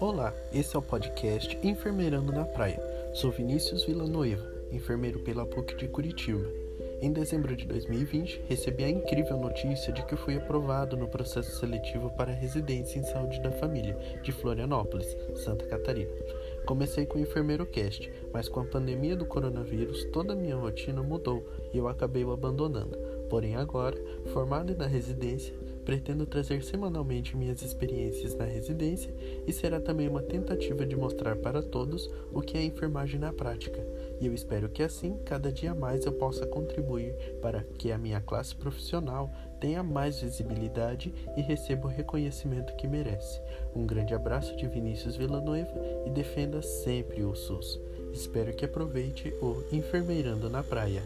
Olá, esse é o podcast Enfermeirando na Praia. Sou Vinícius Villanueva, enfermeiro pela PUC de Curitiba. Em dezembro de 2020, recebi a incrível notícia de que fui aprovado no processo seletivo para residência em saúde da família de Florianópolis, Santa Catarina. Comecei com o Enfermeiro Cast, mas com a pandemia do coronavírus, toda a minha rotina mudou e eu acabei o abandonando. Porém, agora, formado na residência, pretendo trazer semanalmente minhas experiências na residência e será também uma tentativa de mostrar para todos o que é enfermagem na prática. E eu espero que assim, cada dia mais eu possa contribuir para que a minha classe profissional tenha mais visibilidade e receba o reconhecimento que merece. Um grande abraço de Vinícius Villanueva e defenda sempre o SUS. Espero que aproveite o Enfermeirando na Praia.